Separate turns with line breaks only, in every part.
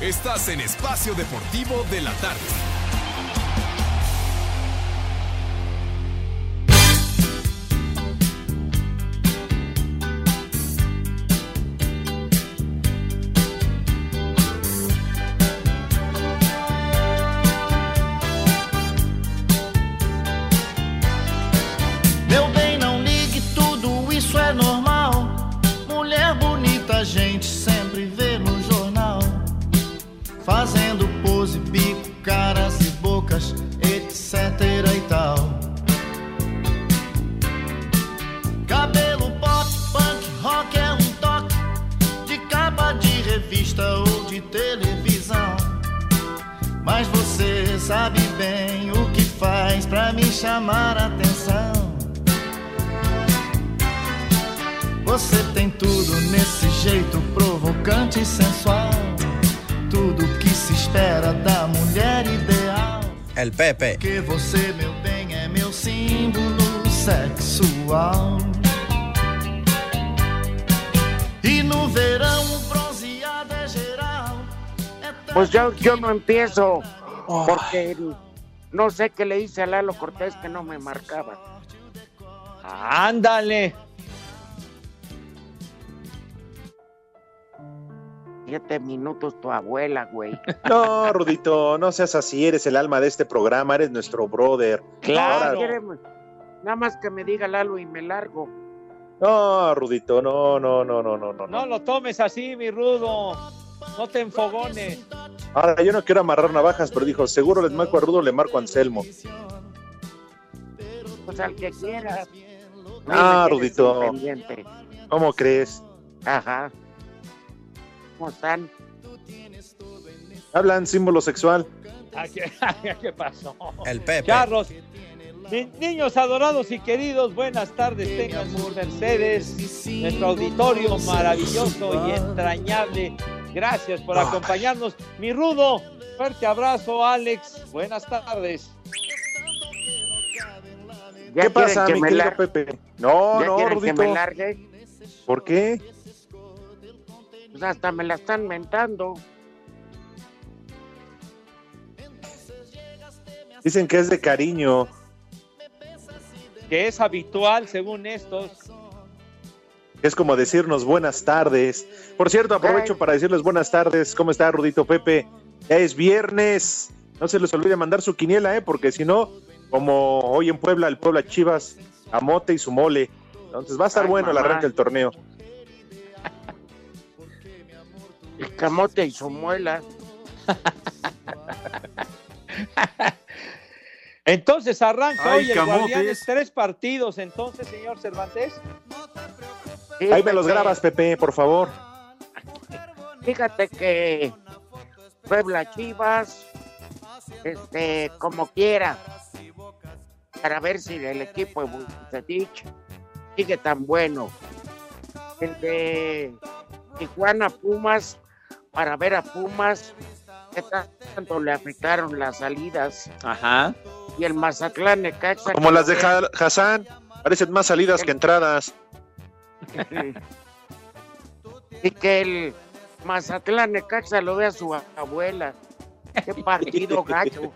Estás en Espacio Deportivo de la Tarde.
Pepe.
Que você, meu bem, é meu símbolo sexual. E no verão, é geral.
Pues yo, yo no empiezo porque no sé qué le hice a Lalo Cortés que no me marcaba.
Ándale.
Siete minutos tu abuela, güey.
No, Rudito, no seas así, eres el alma de este programa, eres nuestro brother.
Ahora- quiere- nada más que me diga Lalo y me largo.
No, Rudito, no, no, no, no, no, no.
No lo tomes así, mi rudo. No te enfogones.
Ahora, yo no quiero amarrar navajas, pero dijo, seguro les marco a Rudo, le marco a Anselmo.
Pues al que quiera.
Ah,
Ahí me tienes
Rudito. ¿Cómo crees?
Ajá. ¿Cómo están?
Hablan símbolo sexual.
¿A ¿Qué, qué pasó?
El Pepe.
Charros. Ni- niños adorados y queridos, buenas tardes, tengan sus mercedes. Nuestro auditorio maravilloso y entrañable. Gracias por acompañarnos. Mi rudo, fuerte abrazo, Alex. Buenas tardes.
¿Ya
¿Qué pasa,
que
mi
me
querido Pepe? No,
¿Ya
no,
que
Rudito.
me largue?
¿Por qué?
Pues hasta me la están mentando.
Dicen que es de cariño.
Que es habitual, según estos.
Es como decirnos buenas tardes. Por cierto, aprovecho para decirles buenas tardes. ¿Cómo está Rudito Pepe? Ya es viernes. No se les olvide mandar su quiniela, ¿eh? Porque si no, como hoy en Puebla, el Puebla Chivas, Amote y su mole. Entonces va a estar
Ay,
bueno el arranque del torneo.
El camote y su muela.
Entonces arranca
Ay,
hoy el
camotes.
Guardianes, tres partidos entonces, señor Cervantes.
Ahí me los grabas, Pepe, por favor.
Fíjate que Puebla Chivas, este, como quiera, para ver si el equipo de Bucetich sigue tan bueno. El de Tijuana Pumas, para ver a Pumas, que tanto le afectaron las salidas.
Ajá.
Y el Mazatlán Necaxa.
Como las de Ha- Hassan, parecen más salidas que entradas.
y que el Mazatlán Necaxa lo vea su abuela. Qué partido gacho.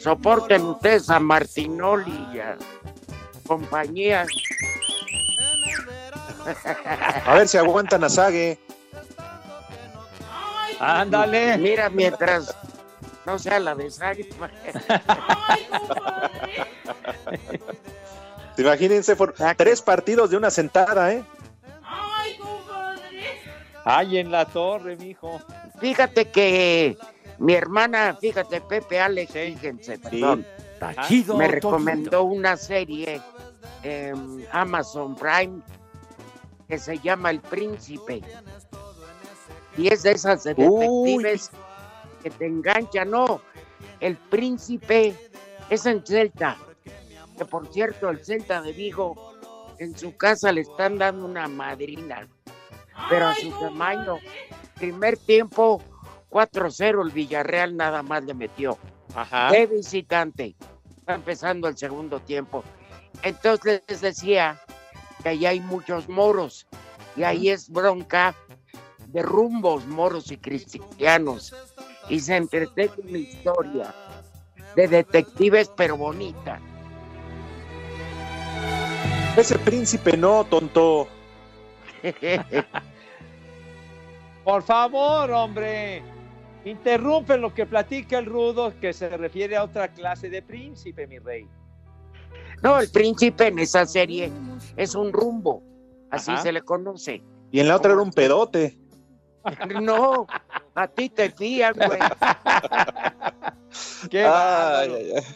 Soporten ustedes a Martinoli y a compañía.
A ver si aguantan a Sague.
Ándale.
Mira, mientras no sea la de Sagui.
Imagínense, por tres partidos de una sentada, ¿eh?
Ay, en la torre, mijo.
Fíjate que mi hermana, fíjate, Pepe Alex, fíjense, perdón,
Tachido,
me recomendó una serie en Amazon Prime que se llama El Príncipe. Y es de esas de detectives que te enganchan, no. El Príncipe es en Celta. Que por cierto, el Celta de Vigo en su casa le están dando una madrina. Pero a su tamaño, primer tiempo 4-0 el Villarreal nada más le metió.
Ajá.
De visitante. Está empezando el segundo tiempo. Entonces les decía que allá hay muchos moros Y ahí es bronca de rumbos moros y cristianos. Y se entreteje una historia de detectives, pero bonita.
Ese príncipe no, tonto.
Por favor, hombre. Interrumpen lo que platica el rudo, que se refiere a otra clase de príncipe, mi rey.
No, el príncipe en esa serie es un rumbo, así se le conoce.
Y en la otra era un pedote.
No, a ti te fían, güey.
¿Qué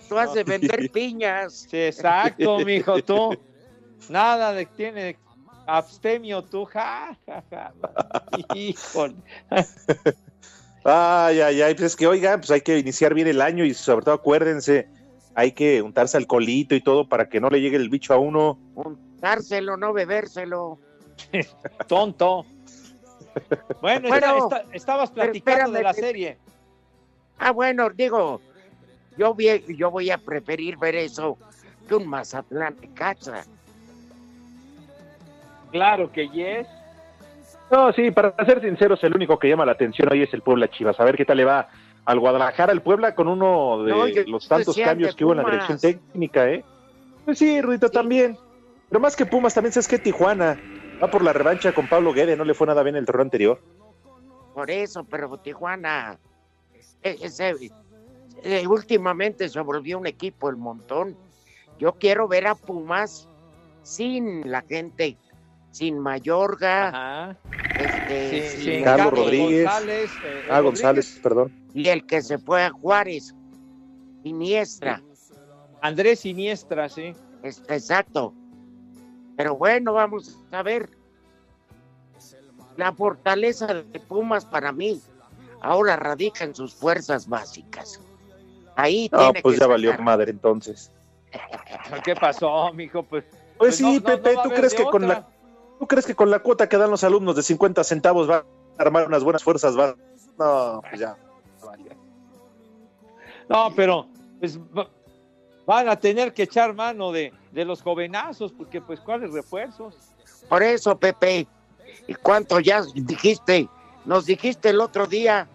Tú has de vender piñas.
Sí, exacto, mijo, tú. Nada de tiene abstemio tú, ja, ja, ja. Híjole.
Ay, ay, ay, pues es que oiga, pues hay que iniciar bien el año y sobre todo acuérdense, hay que untarse alcoholito y todo para que no le llegue el bicho a uno.
Untárselo, no bebérselo.
Tonto. Bueno, estabas platicando de la serie.
Ah, bueno, digo, yo voy, yo voy a preferir ver eso que un Mazatlán de casa.
Claro que yes.
No, sí, para ser sinceros, el único que llama la atención hoy es el Puebla Chivas. A ver qué tal le va al Guadalajara, el Puebla, con uno de los tantos cambios que hubo en la dirección técnica, ¿eh? Pues sí, Ruito también. Pero más que Pumas, también sabes que Tijuana va por la revancha con Pablo Guede, no le fue nada bien el torneo anterior.
Por eso, pero Tijuana, e, ese, eh, últimamente se volvió un equipo el montón. Yo quiero ver a Pumas sin la gente sin Mayorga,
este, Carlos Rodríguez, González, eh, ah, González, perdón.
Y el que se fue a Juárez, Iniestra.
Andrés Iniestra, sí.
exacto. Pero bueno, vamos a ver. La fortaleza de Pumas para mí ahora radica en sus fuerzas básicas. Ahí
no, pues ya valió madre entonces.
¿Qué pasó, mijo? Pues,
pues, pues sí, Pepe, ¿tú crees que con la ¿Tú crees que con la cuota que dan los alumnos de 50 centavos va a armar unas buenas fuerzas? Va... No, pues ya.
No, pero pues, van a tener que echar mano de, de los jovenazos, porque pues ¿cuáles refuerzos?
Por eso, Pepe, ¿y cuánto ya dijiste? Nos dijiste el otro día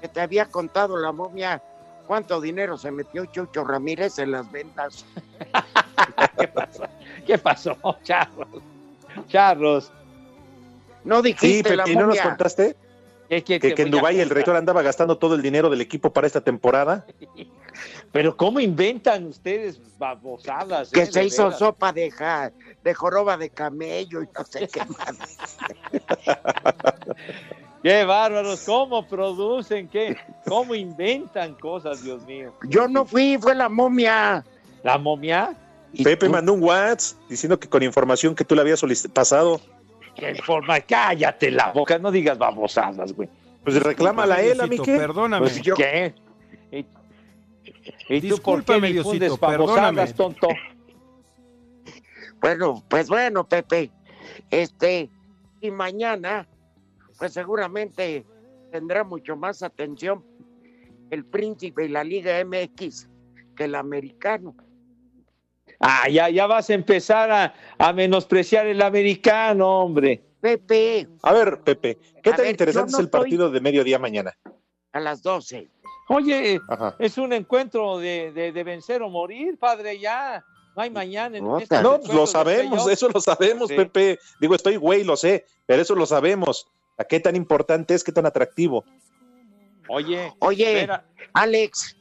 que te había contado la momia cuánto dinero se metió Chucho Ramírez en las ventas.
¿Qué pasó? ¿Qué pasó, Charlos? Charros.
No dijiste
sí, ¿y no nos contaste? que, en Dubái el rector andaba gastando todo el dinero del equipo para esta temporada.
Pero ¿cómo inventan ustedes babosadas?
Que eh, se hizo sopa de, de joroba de camello y no sé qué más.
qué bárbaros, cómo producen, qué, cómo inventan cosas, Dios mío.
Yo no fui, fue la momia.
¿La momia?
Pepe mandó un WhatsApp diciendo que con información que tú le habías pasado.
¿Qué forma? Cállate la boca, no digas babosadas, güey.
Pues reclámala a él, a mí qué.
Perdóname. Pues, ¿Qué? ¿Y, tú por qué difundes babosadas, tonto?
Bueno, pues bueno, Pepe. Este, y mañana, pues seguramente tendrá mucho más atención el príncipe y la Liga MX que el americano.
Ah, ya, ya vas a empezar a, menospreciar el americano, hombre.
Pepe.
A ver, Pepe, ¿qué tan interesante es el partido de mediodía mañana?
A las 12.
Oye, es un encuentro de, de, vencer o morir, padre, ya. No hay mañana. En
no, este no pues lo sabemos, eso lo sabemos, Pepe. Digo, estoy güey, lo sé, pero eso lo sabemos. ¿A qué tan importante es, qué tan atractivo?
Oye,
oye, Alex,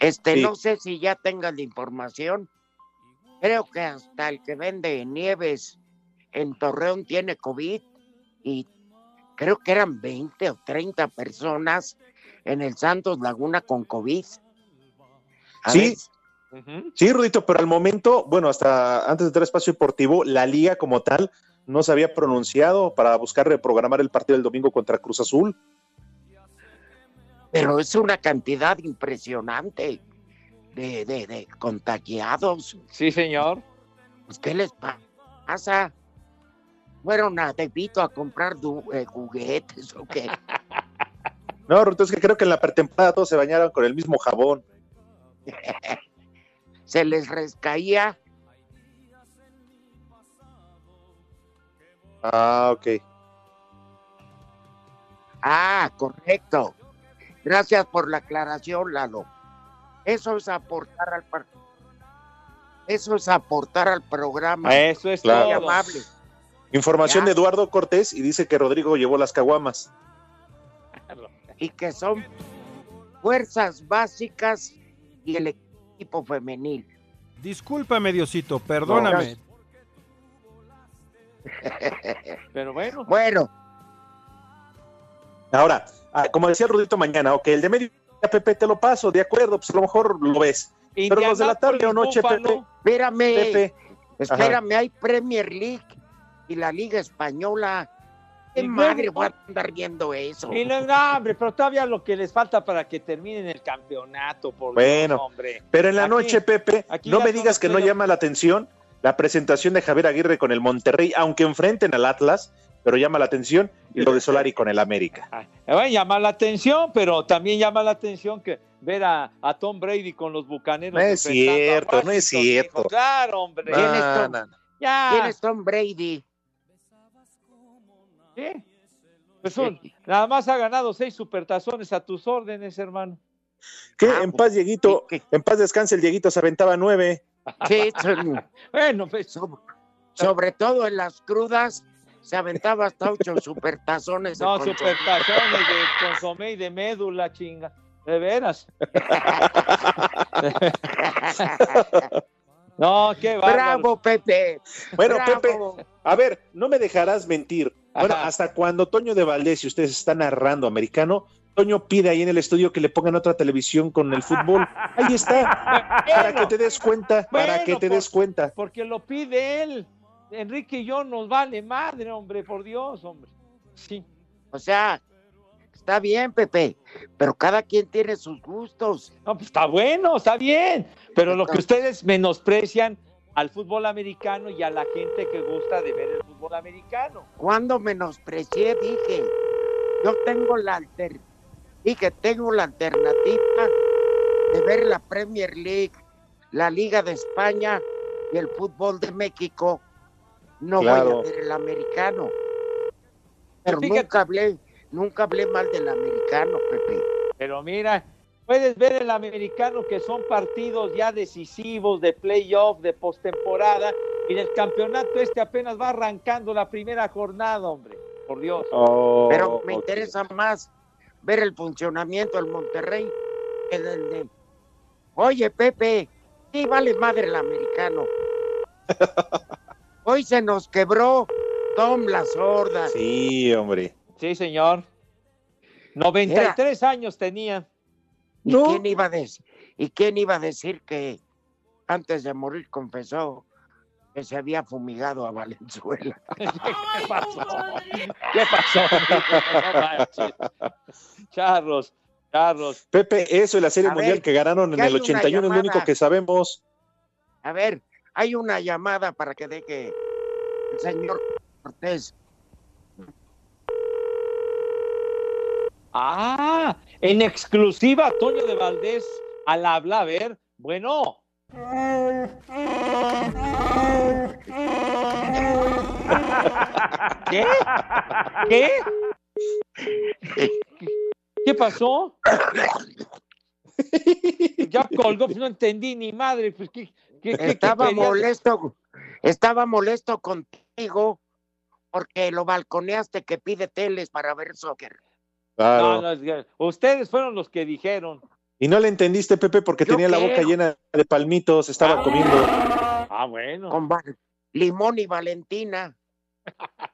este, no sé si ya tengas la información, Creo que hasta el que vende nieves en Torreón tiene COVID y creo que eran 20 o 30 personas en el Santos Laguna con COVID.
sí, sí, Rudito, pero al momento, bueno, hasta antes de entrar espacio deportivo, la liga como tal no se había pronunciado para buscar reprogramar el partido del domingo contra Cruz Azul.
Pero es una cantidad impresionante de, de, de contagiados.
Sí, señor.
Pues, ¿Qué les pasa? ¿Fueron a Tepito a comprar eh, juguetes o qué?
No, Ruto, es que creo que en la pretemporada todos se bañaron con el mismo jabón.
se les rescaía.
Ah, ok.
Ah, correcto. Gracias por la aclaración, Lalo. Eso es aportar al par- Eso es aportar al programa.
Eso es
Claro.
Amable.
Información
Ya.
de Eduardo Cortés y dice que Rodrigo llevó las caguamas.
Y que son fuerzas básicas y el equipo femenil.
Discúlpame, Diosito, perdóname.
Pero bueno,
Bueno,
Ahora, ah, como decía Rudito mañana, ok, el de medio Pepe te lo paso, de acuerdo, pues a lo mejor lo ves. Pero los de la tarde o noche, Pepe.
Espérame,
Pepe,
espérame, hay Premier League y la Liga Española. ¿Qué
Y
madre voy a andar viendo eso?
Y no, no, hombre, pero todavía lo que les falta para que terminen el campeonato, por
Bueno.
Dios, hombre.
pero en la
Aquí-
noche, Pepe,
aquí
no me digas que no llama la atención la presentación de Javier Aguirre con el Monterrey, aunque enfrenten al Atlas, pero llama la atención, y lo de Solari con el América.
Ay, me va a llamar la atención, pero también llama la atención que ver a, a Tom Brady con los bucaneros.
No es cierto, no es cierto.
hijo. Claro, hombre.
¿Quién es Tom?
no, no.
Ya.
¿Quién es Tom Brady?
¿Sí? Pues un- nada más ha ganado seis supertazones a tus órdenes, hermano.
¿Qué?
Ah,
En paz, Dieguito,
¿qué?
en paz descanse el Dieguito, se aventaba nueve.
Sí, son-
Bueno, pues,
so- sobre todo en las crudas, se aventaba hasta ocho supertazones. de
no, supertazones de consomé y de médula, chinga. De veras. No, qué bárbaro.
Bravo, Pepe.
Bueno,
bravo.
Pepe, a ver, no me dejarás mentir. Bueno,
Ajá.
hasta cuando Toño de Valdés y ustedes están narrando americano, Toño pide ahí en el estudio que le pongan otra televisión con el fútbol. Ahí está, para que te des cuenta, para que te
por-
des cuenta.
Porque lo pide él. Enrique y yo nos vale madre, hombre, por Dios, hombre. Sí.
O sea, está bien, Pepe, pero cada quien tiene sus gustos.
No, pues está bueno, está bien. Pero lo que ustedes menosprecian al fútbol americano y a la gente que gusta de ver el fútbol americano.
Cuando menosprecié, dije, yo tengo la alter dije, tengo la alternativa de ver la Premier League, la Liga de España y el fútbol de México. No
Claro.
voy a ver el americano. Pero
Fíjate.
nunca hablé, nunca hablé mal del americano, Pepe.
Pero mira, puedes ver el americano que son partidos ya decisivos de playoff, de postemporada, y el campeonato este apenas va arrancando la primera jornada, hombre. Por Dios.
Oh,
Pero me interesa más ver el funcionamiento del Monterrey que del de. Oye, Pepe, sí vale madre el americano. Hoy se nos quebró Tom la sorda.
Sí, hombre.
Sí, señor. 93 años tenía.
¿Y
No.
quién iba a decir? ¿Y quién iba a decir que antes de morir confesó que se había fumigado a Valenzuela?
¿Qué pasó? ¿Qué pasó? Charros, charros.
Pepe, eso y la Serie
A
Mundial
ver,
que ganaron en el
una
81 es lo único que sabemos.
A ver, hay una llamada para que deje el señor Cortés.
Ah, en exclusiva, Toño de Valdés al habla. A ver, bueno. ¿Qué? ¿Qué? ¿Qué pasó? Ya colgó, pues no entendí ni madre. Pues, ¿qué, qué, qué-
Estaba
qué
molesto, estaba molesto contigo porque lo balconeaste que pide teles para ver soccer.
Claro.
No, no, es que ustedes fueron los que dijeron.
Y no le entendiste, Pepe, porque
¿Yo
tenía la boca llena de palmitos, estaba
Ah.
comiendo.
Ah, bueno.
con Limón y Valentina.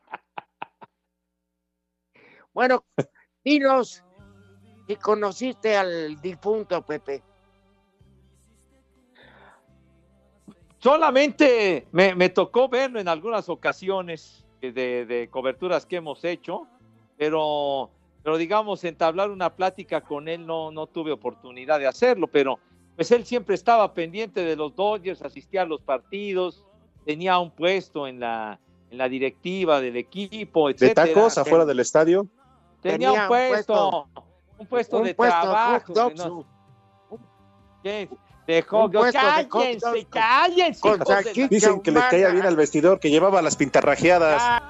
bueno, dinos si conociste al difunto Pepe.
Solamente me, me tocó verlo en algunas ocasiones de, de coberturas que hemos hecho, pero, pero digamos, entablar una plática con él no, no tuve oportunidad de hacerlo, pero pues él siempre estaba pendiente de los Dodgers, asistía a los partidos, tenía un puesto en la, en la directiva del equipo,
De
etcétera.
tacos afuera del estadio.
Tenía,
tenía
un
un
puesto, un puesto
Un
de
puesto de
trabajo. De Cállense, cállense.
Dicen que le caía bien al vestidor, que llevaba las pintarrajeadas.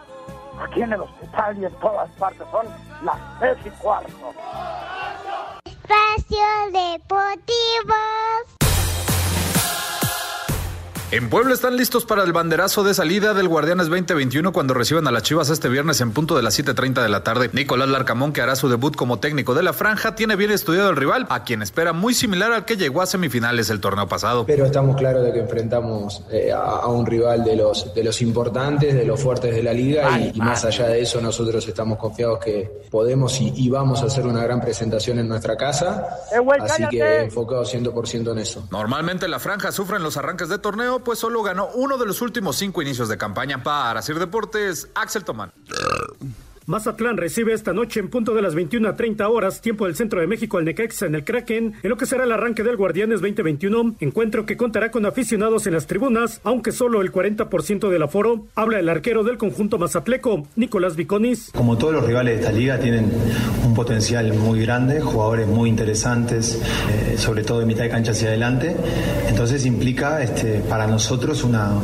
Aquí en el hospital y en todas partes. Son las tres y cuarto.
Espacio Deportivo.
En Puebla están listos para el banderazo de salida del Guardianes 2021 cuando reciban a las Chivas este viernes en punto de las 7.30 de la tarde. Nicolás Larcamón, que hará su debut como técnico de la franja, tiene bien estudiado el rival, a quien espera muy similar al que llegó a semifinales el torneo pasado.
Pero estamos claros de que enfrentamos eh, a, un rival de los, de los importantes, de los fuertes de la liga y, más allá de eso nosotros estamos confiados que podemos y, vamos a hacer una gran presentación en nuestra casa. Así que enfocados 100% en eso.
Normalmente la franja sufre en los arranques de torneo pues solo ganó uno de los últimos cinco inicios de campaña. Para Sir Deportes, Axel Tomán.
Mazatlán recibe esta noche en punto de las 21 a 30 horas, tiempo del centro de México, al Necaxa en el Kraken, en lo que será el arranque del Guardianes 2021, encuentro que contará con aficionados en las tribunas, aunque solo el 40% del aforo. Habla el arquero del conjunto mazatleco, Nicolás Viconis.
Como todos los rivales de esta liga, tienen un potencial muy grande, jugadores muy interesantes, eh, sobre todo de mitad de cancha hacia adelante. Entonces implica este, para nosotros una,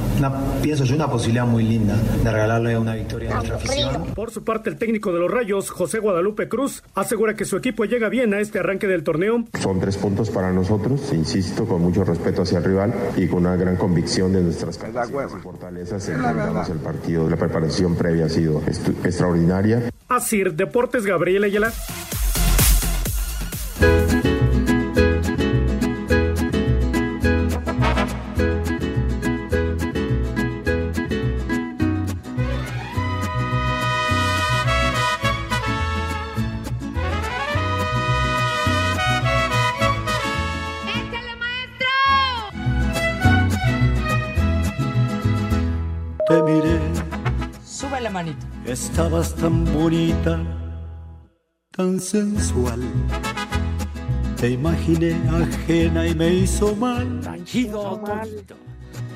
pienso yo, una posibilidad muy linda de regalarle una victoria a nuestra afición.
Por su parte, el técnico de los Rayos, José Guadalupe Cruz, asegura que su equipo llega bien a este arranque del torneo.
Son tres puntos para nosotros, insisto, con mucho respeto hacia el rival y con una gran convicción de nuestras capacidades y fortalezas. el partido, la preparación previa ha sido extraordinaria.
Así, Deportes Gabriel Ayala.
Estabas tan bonita, tan sensual. Te imaginé ajena y me hizo mal.
Tranquilo, mal.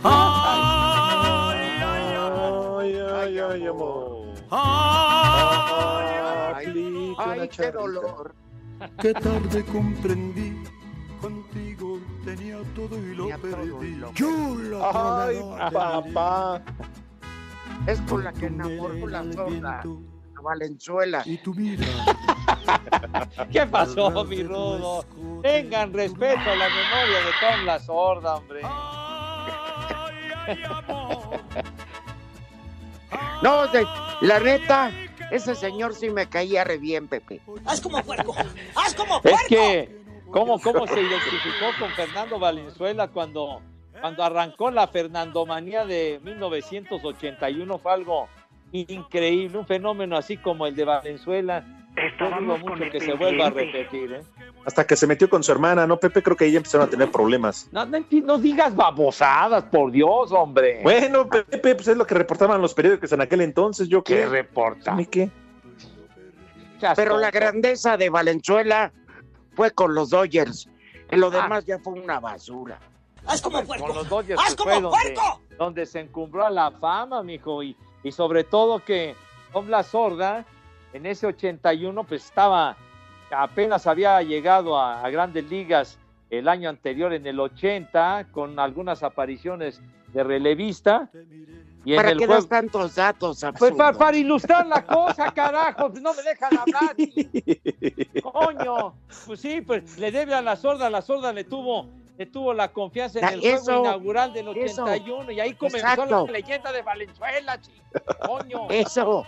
Ay, ay, ay, ay, ay, amor. Ay, ay, ay, qué dolor. Qué tarde comprendí. Contigo tenía todo y lo perdí.
Chulo. Ay, papá.
Es con la que enamoró la sorda. A Valenzuela.
Y tu vida.
¿Qué pasó, mi rudo? Tengan respeto a la memoria de Tom la sorda, hombre.
no, la neta, ese señor sí me caía re bien, Pepe.
¡Haz como puerco! ¡Haz como puerco!
Es que, ¿cómo, cómo se identificó con Fernando Valenzuela cuando cuando arrancó la Fernandomanía de 1981 fue algo increíble, un fenómeno así como el de Valenzuela. Estábamos mucho que se vuelva a repetir. ¿eh?
Hasta que se metió con su hermana, ¿no, Pepe? Creo que ahí empezaron a tener problemas.
No, no, digas babosadas, por Dios, hombre.
Bueno, Pepe, pues es lo que reportaban los periódicos en aquel entonces. ¿Yo qué?
¿Qué reporta?
qué?
Pero la grandeza de Valenzuela fue con los Dodgers. En lo ah. demás ya fue una basura.
¡Haz como puerco!
Con los Dodgers ¡Haz como donde, donde, se encumbró a la fama, mijo, y, y sobre todo que con la sorda, en ese 81, pues estaba, apenas había llegado a, grandes ligas el año anterior, en el 80, con algunas apariciones de relevista.
Y ¿Para qué das tantos datos?
Pues para, para, ilustrar la cosa, carajo, pues no me dejan hablar. Coño, pues sí, pues le debe a la sorda, la sorda le tuvo tuvo la confianza en el juego inaugural del 81 y ahí comenzó la leyenda de Valenzuela, coño.
Eso,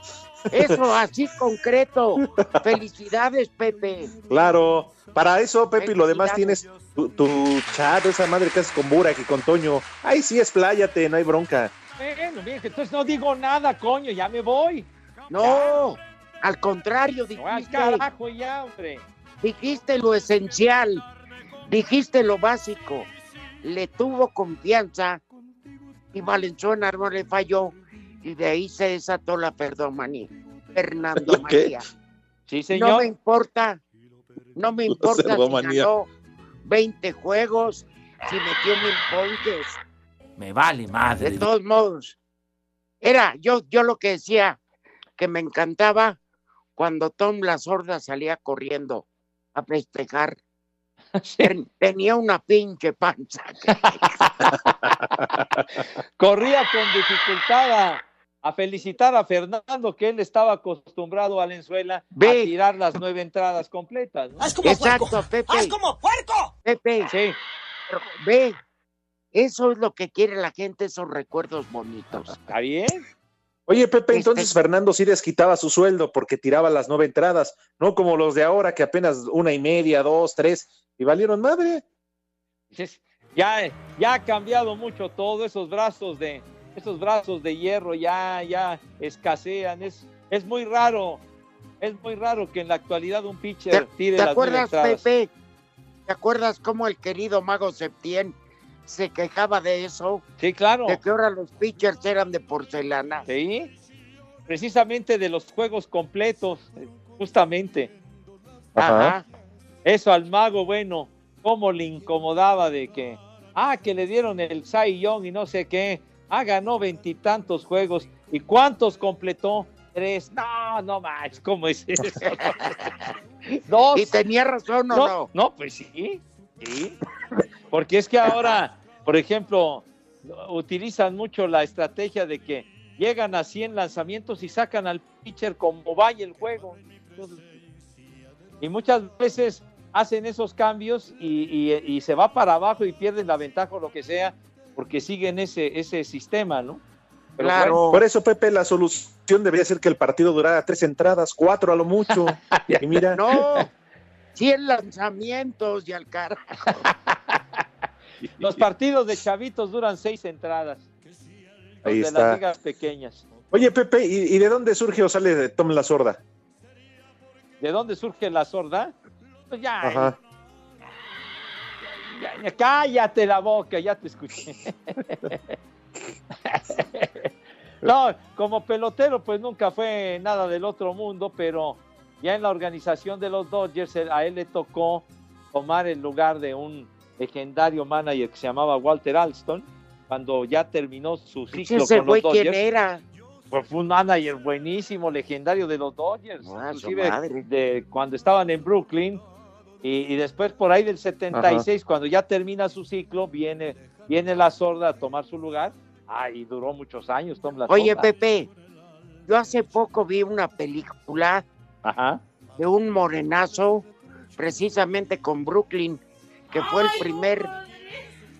eso, así concreto. Felicidades, Pepe.
Claro, para eso, Pepe, y lo demás tienes tu, chat, esa madre que haces con Burak y con Toño. Ahí sí, expláyate, no hay bronca.
Bueno, bien, entonces no digo nada, coño, ya me voy.
No, al contrario, dijiste.
carajo ya, hombre.
Dijiste lo esencial Dijiste lo básico, le tuvo confianza y Valenzuela no le falló y de ahí se desató la perdomanía. Fernando María.
Sí, señor.
No me importa, no me importa si ganó 20 juegos, si metió mil ponches.
Me vale madre.
De todos modos, era yo, yo lo que decía que me encantaba cuando Tom La Sorda salía corriendo a festejar Tenía una pinche panza.
Corría con dificultad a felicitar a Fernando, que él estaba acostumbrado a Valenzuela a tirar las nueve entradas completas. ¿no?
¡Haz como
Exacto,
puerco!
Pepe.
¡Haz como puerco!
Pepe,
Sí,
ve, eso es lo que quiere la gente, esos recuerdos bonitos.
está bien.
Oye, Pepe,
Este-
entonces Fernando sí les quitaba su sueldo porque tiraba las nueve entradas, no como los de ahora que apenas una y media, dos, tres, y valieron madre.
Ya, ya ha cambiado mucho todo, esos brazos de, esos brazos de hierro ya, ya escasean, es, es muy raro, es muy raro que en la actualidad un pitcher
¿Te,
tire
te
las nueve
acuerdas,
entradas.
Pepe? ¿Te acuerdas cómo el querido Mago Septién se quejaba de eso?
Sí, claro.
De que ahora los pitchers eran de porcelana.
Sí, precisamente de los juegos completos, justamente.
Ajá.
Eso al mago, bueno, cómo le incomodaba de que, ah, que le dieron el Cy Young y no sé qué, ah, ganó veintitantos juegos, ¿y cuántos completó? Tres. No, no más, ¿cómo es eso? Dos.
¿Y tenía razón o
no,
no?
no, pues sí, sí. Porque es que ahora, por ejemplo, utilizan mucho la estrategia de que llegan a 100 lanzamientos y sacan al pitcher como vaya el juego. Entonces, y muchas veces hacen esos cambios y, y- y se va para abajo y pierden la ventaja o lo que sea, porque siguen ese, ese sistema, ¿no? Pero
Claro.
Por eso, Pepe, la solución debería ser que el partido durara tres entradas, cuatro a lo mucho. y mira,
No, 100 lanzamientos y al carajo.
Los partidos de chavitos duran seis entradas. Los
Ahí
de
está.
las ligas pequeñas.
Oye, Pepe, ¿y, y de dónde surge o sale de Tom la Sorda?
¿De dónde surge la sorda? Pues ya,
Ajá.
ya, ya, cállate la boca, ya te escuché. no, como pelotero, pues nunca fue nada del otro mundo, pero ya en la organización de los Dodgers, a él le tocó tomar el lugar de un legendario manager que se llamaba Walter Alston, cuando ya terminó su ciclo
Ese
con los
güey, ¿quién
Dodgers.
era?
Pues fue un manager buenísimo, legendario de los Dodgers,
Ah,
inclusive de cuando estaban en Brooklyn y, y después por ahí del 76, cuando ya termina su ciclo, viene, viene la sorda a tomar su lugar. Ah, y duró muchos años, Tom la
Oye. Pepe, yo hace poco vi una película
Ajá.
de un morenazo, precisamente con Brooklyn, que fue el primer,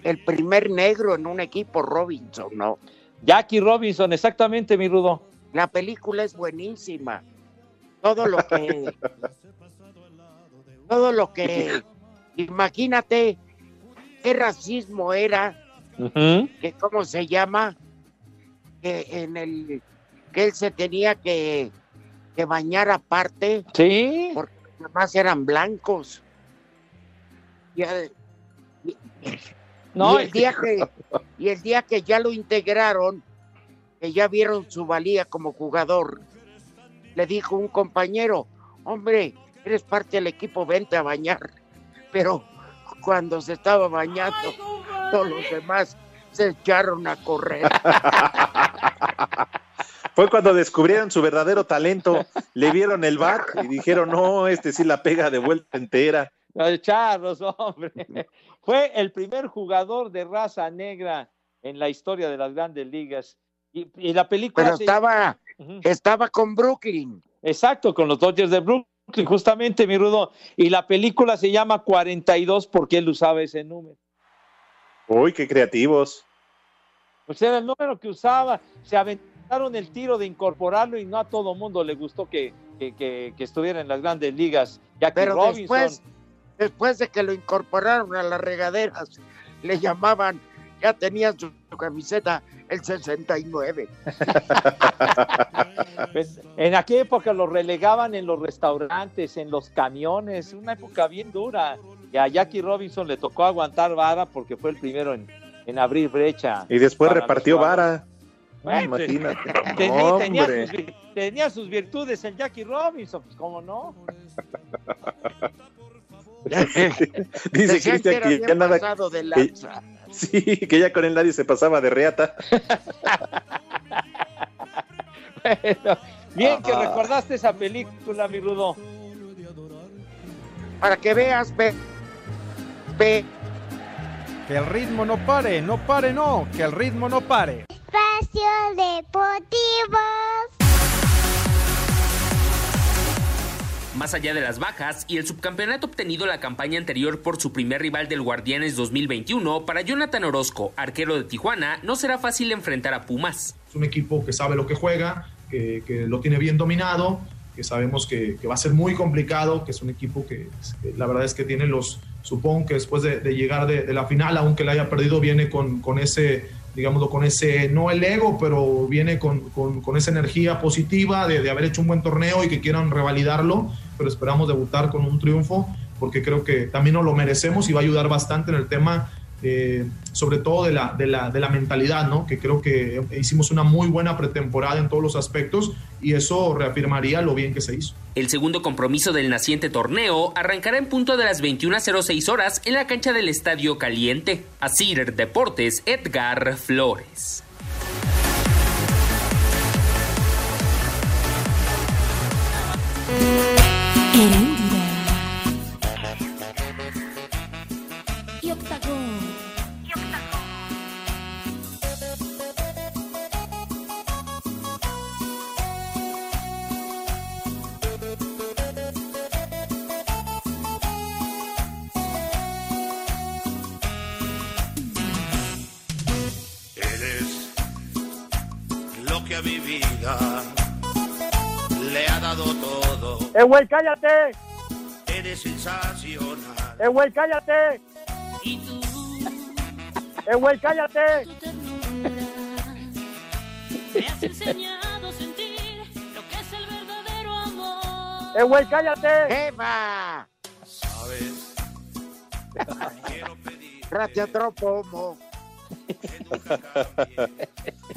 el primer negro en un equipo Robinson, ¿no?
Jackie Robinson, exactamente, mi Rudo.
La película es buenísima. Todo lo que, todo lo que, imagínate qué racismo era, que cómo se llama, que en el, que él se tenía que, que bañar aparte.
Sí.
Porque además eran blancos. Y, y-
No,
y el día que, y el día que ya lo integraron, que ya vieron su valía como jugador, le dijo un compañero, hombre, eres parte del equipo, vente a bañar. Pero cuando se estaba bañando, todos los demás se echaron a correr.
Fue cuando descubrieron su verdadero talento, le vieron el bat y dijeron, no, este sí la pega de vuelta entera.
Los charros, hombre. Fue el primer jugador de raza negra en la historia de las grandes ligas. Y, y la película.
Pero
se-
estaba, estaba con Brooklyn.
Exacto, con los Dodgers de Brooklyn, justamente, mi Rudo. Y la película se llama 42 porque él usaba ese número.
Uy, qué creativos.
Pues era el número que usaba. Se aventaron el tiro de incorporarlo y no a todo mundo le gustó que, que, que- que estuviera en las grandes ligas. Jackie
Pero
Robinson.
después, después de que lo incorporaron a las regaderas, le llamaban, ya tenía su, su camiseta el 69.
Pues, en aquella época los relegaban en los restaurantes, en los camiones, una época bien dura. Y a Jackie Robinson le tocó aguantar vara porque fue el primero en, en abrir brecha.
Y después repartió vara.
Bueno, pues,
Imagínate.
Tenía, tenía sus, tenía sus virtudes el Jackie Robinson, pues cómo no.
Dice
que
Cristian que ya nada.
de
que-
lanza.
sí, que ya con él nadie se pasaba de reata.
Bueno, bien que
Ah.
recordaste esa película, mi Rudo.
Para que veas, ve, ve,
Que el ritmo no pare, no pare, no, que el ritmo no pare.
Espacio Deportivo.
Más allá de las bajas y el subcampeonato obtenido la campaña anterior por su primer rival del Guardianes 2021, para Jonathan Orozco, arquero de Tijuana, no será fácil enfrentar a Pumas.
Es un equipo que sabe lo que juega, que, que lo tiene bien dominado, que sabemos que, que, va a ser muy complicado, que es un equipo que, que la verdad es que tiene los, supongo que después de, de llegar de, de, la final, aunque la haya perdido, viene con, con ese, digámoslo, con ese, no el ego, pero viene con, con, esa energía positiva de, de, haber hecho un buen torneo y que quieran revalidarlo, pero esperamos debutar con un triunfo porque creo que también nos lo merecemos y va a ayudar bastante en el tema eh, sobre todo de la, de, la, de la mentalidad, ¿no? que creo que hicimos una muy buena pretemporada en todos los aspectos y eso reafirmaría lo bien que se hizo.
El segundo compromiso del naciente torneo arrancará en punto de las 21.06 horas en la cancha del Estadio Caliente. Asir Deportes, Edgar Flores.
Güey, cállate!
Eres sensacional.
¡Eh, güey, cállate!
Y tú,
¡Eh, güey, cállate!
me has enseñado a sentir lo que es el verdadero amor.
¡Eh, güey, cállate!
¡Eva!
Sabes,
Gracias, Tropomo.
que nunca cambie.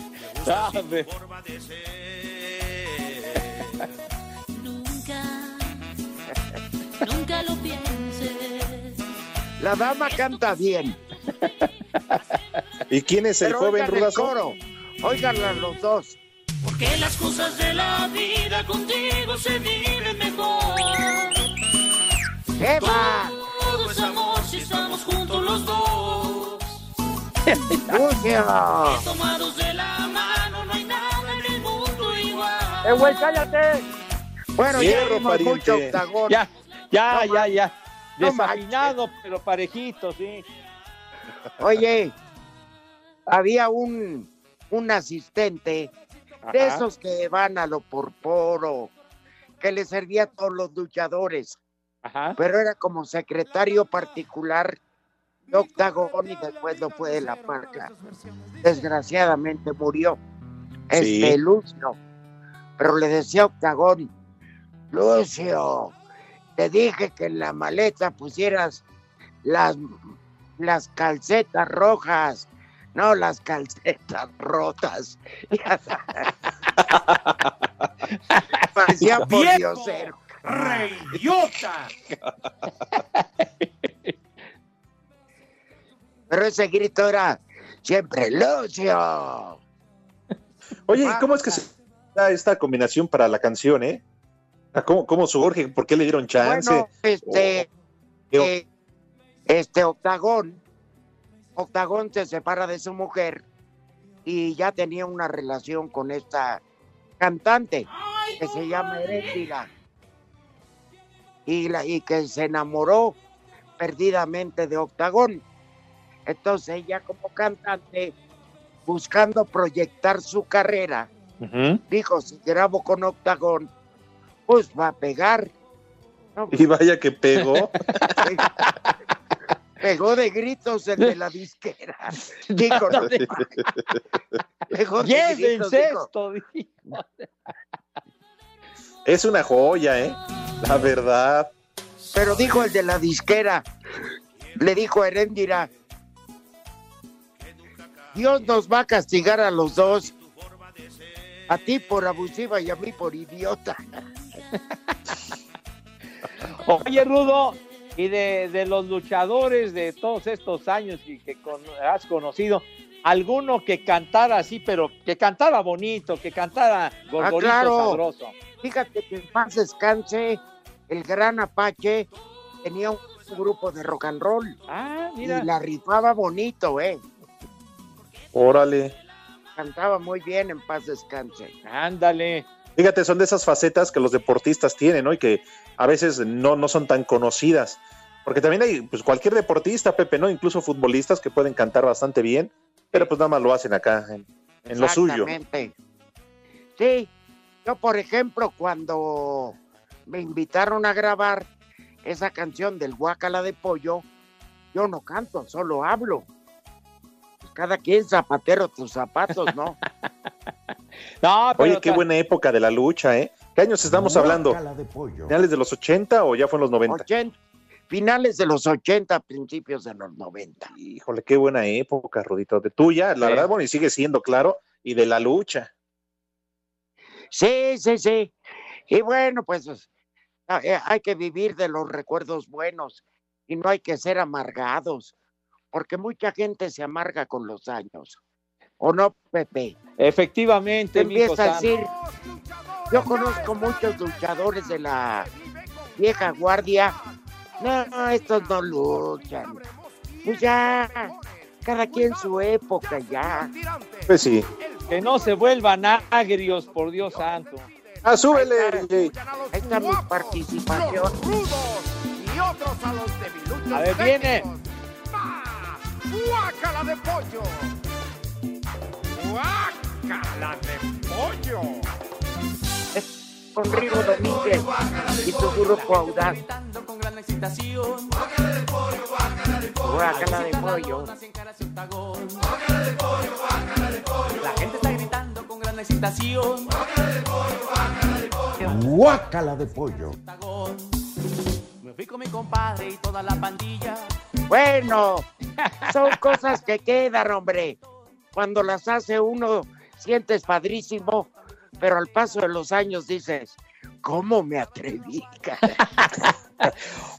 Me gusta tu forma de ser.
La dama canta bien.
¿Y quién es el
Pero
joven Rudazo?
Óiganla los dos.
Porque las cosas de la vida contigo se viven mejor.
¡Eva!
Todo es amor si estamos juntos los dos.
¡Lucio!
Tomados de la mano, no hay nada en el mundo igual.
¡Eh, güey, cállate!
Bueno, ya vimos
pariente.
mucho octagón.
Ya, ya,
No
ya, ya.
No
Desafinado, pero parejito, sí.
Oye, había un, un asistente de esos que van a lo por poro, que le servía a todos los luchadores,
Ajá.
pero era como secretario particular de Octagón y después lo fue de la marca. Desgraciadamente murió
Sí.
este Lucio, pero le decía a Octagón, Lucio, te dije que en la maleta pusieras las, las calcetas rojas, no las calcetas rotas. Parecía por diosero.
¡Reyota!
Pero ese grito era siempre Lucio.
Oye, ¿y cómo es que se da esta combinación para la canción, eh? ¿Cómo, cómo surge? ¿Por qué le dieron chance?
Bueno, este,
Oh,
eh, este Octagón, Octagón se separa de su mujer y ya tenía una relación con esta cantante que se llama Heréndira y, la, y que se enamoró perdidamente de Octagón. Entonces ella como cantante, buscando proyectar su carrera, dijo, si grabo con Octagón, pues va a pegar. No,
Y vaya que pegó.
Pegó de gritos el de la disquera. Digo, no, pegó de gritos, dijo,
dijo.
es una joya, ¿eh? La verdad.
Pero dijo el de la disquera, le dijo a Heréndira, Dios nos va a castigar a los dos, a ti por abusiva y a mí por idiota.
Oye, Rudo, y de, de los luchadores de todos estos años y que con- has conocido, alguno que cantara así, pero que cantara bonito, que cantara
Ah,
gorgorito
claro.
sabroso.
Fíjate que en paz descanse, el gran Apache tenía un grupo de rock and roll
Ah,
y
mira.
la rifaba bonito, ¿eh?
Órale.
cantaba muy bien en paz descanse.
Ándale.
Fíjate, son de esas facetas que los deportistas tienen, ¿no? Y que a veces no, no son tan conocidas. Porque también hay, pues cualquier deportista, Pepe, ¿no? Incluso futbolistas que pueden cantar bastante bien, pero pues nada más lo hacen acá, en, en lo suyo.
Exactamente. Sí, yo por ejemplo, cuando me invitaron a grabar esa canción del Guacala de Pollo, yo no canto, solo hablo. Pues cada quien zapatero tus zapatos, ¿no?
No, pero
Oye, qué
ta-
buena época de la lucha, ¿eh? ¿Qué años estamos hablando? ¿Finales de los 80 o ya fue en los 90?
Ochen- finales de los 80, principios de los 90.
Híjole, qué buena época, Rudito. De tuya, la
Sí.
verdad, bueno, y sigue siendo, claro, y de la lucha.
Sí, sí, sí. Y bueno, pues eh, hay que vivir de los recuerdos buenos y no hay que ser amargados, porque mucha gente se amarga con los años. ¿O no, Pepe?
Efectivamente,
empieza a decir, yo conozco muchos luchadores de la vieja guardia. No, no, estos no luchan. Pues ya, cada quien su época, ya.
Pues sí.
Que no se vuelvan agrios, por Dios santo.
Ah, súbele.
Ahí está mi participación.
Y otros a los debiluchos
A ver, viene.
¡Guácala de pollo! ¡Guácala de pollo!
Con Rigo Domínguez y su grupo Audaz. Guácala de pollo.
La gente está gritando con gran excitación.
Guácala de pollo.
Me fui con mi compadre y toda la pandilla.
Bueno, son cosas que quedan, hombre. Cuando las hace uno, sientes padrísimo, pero al paso de los años dices, ¿cómo me atreví?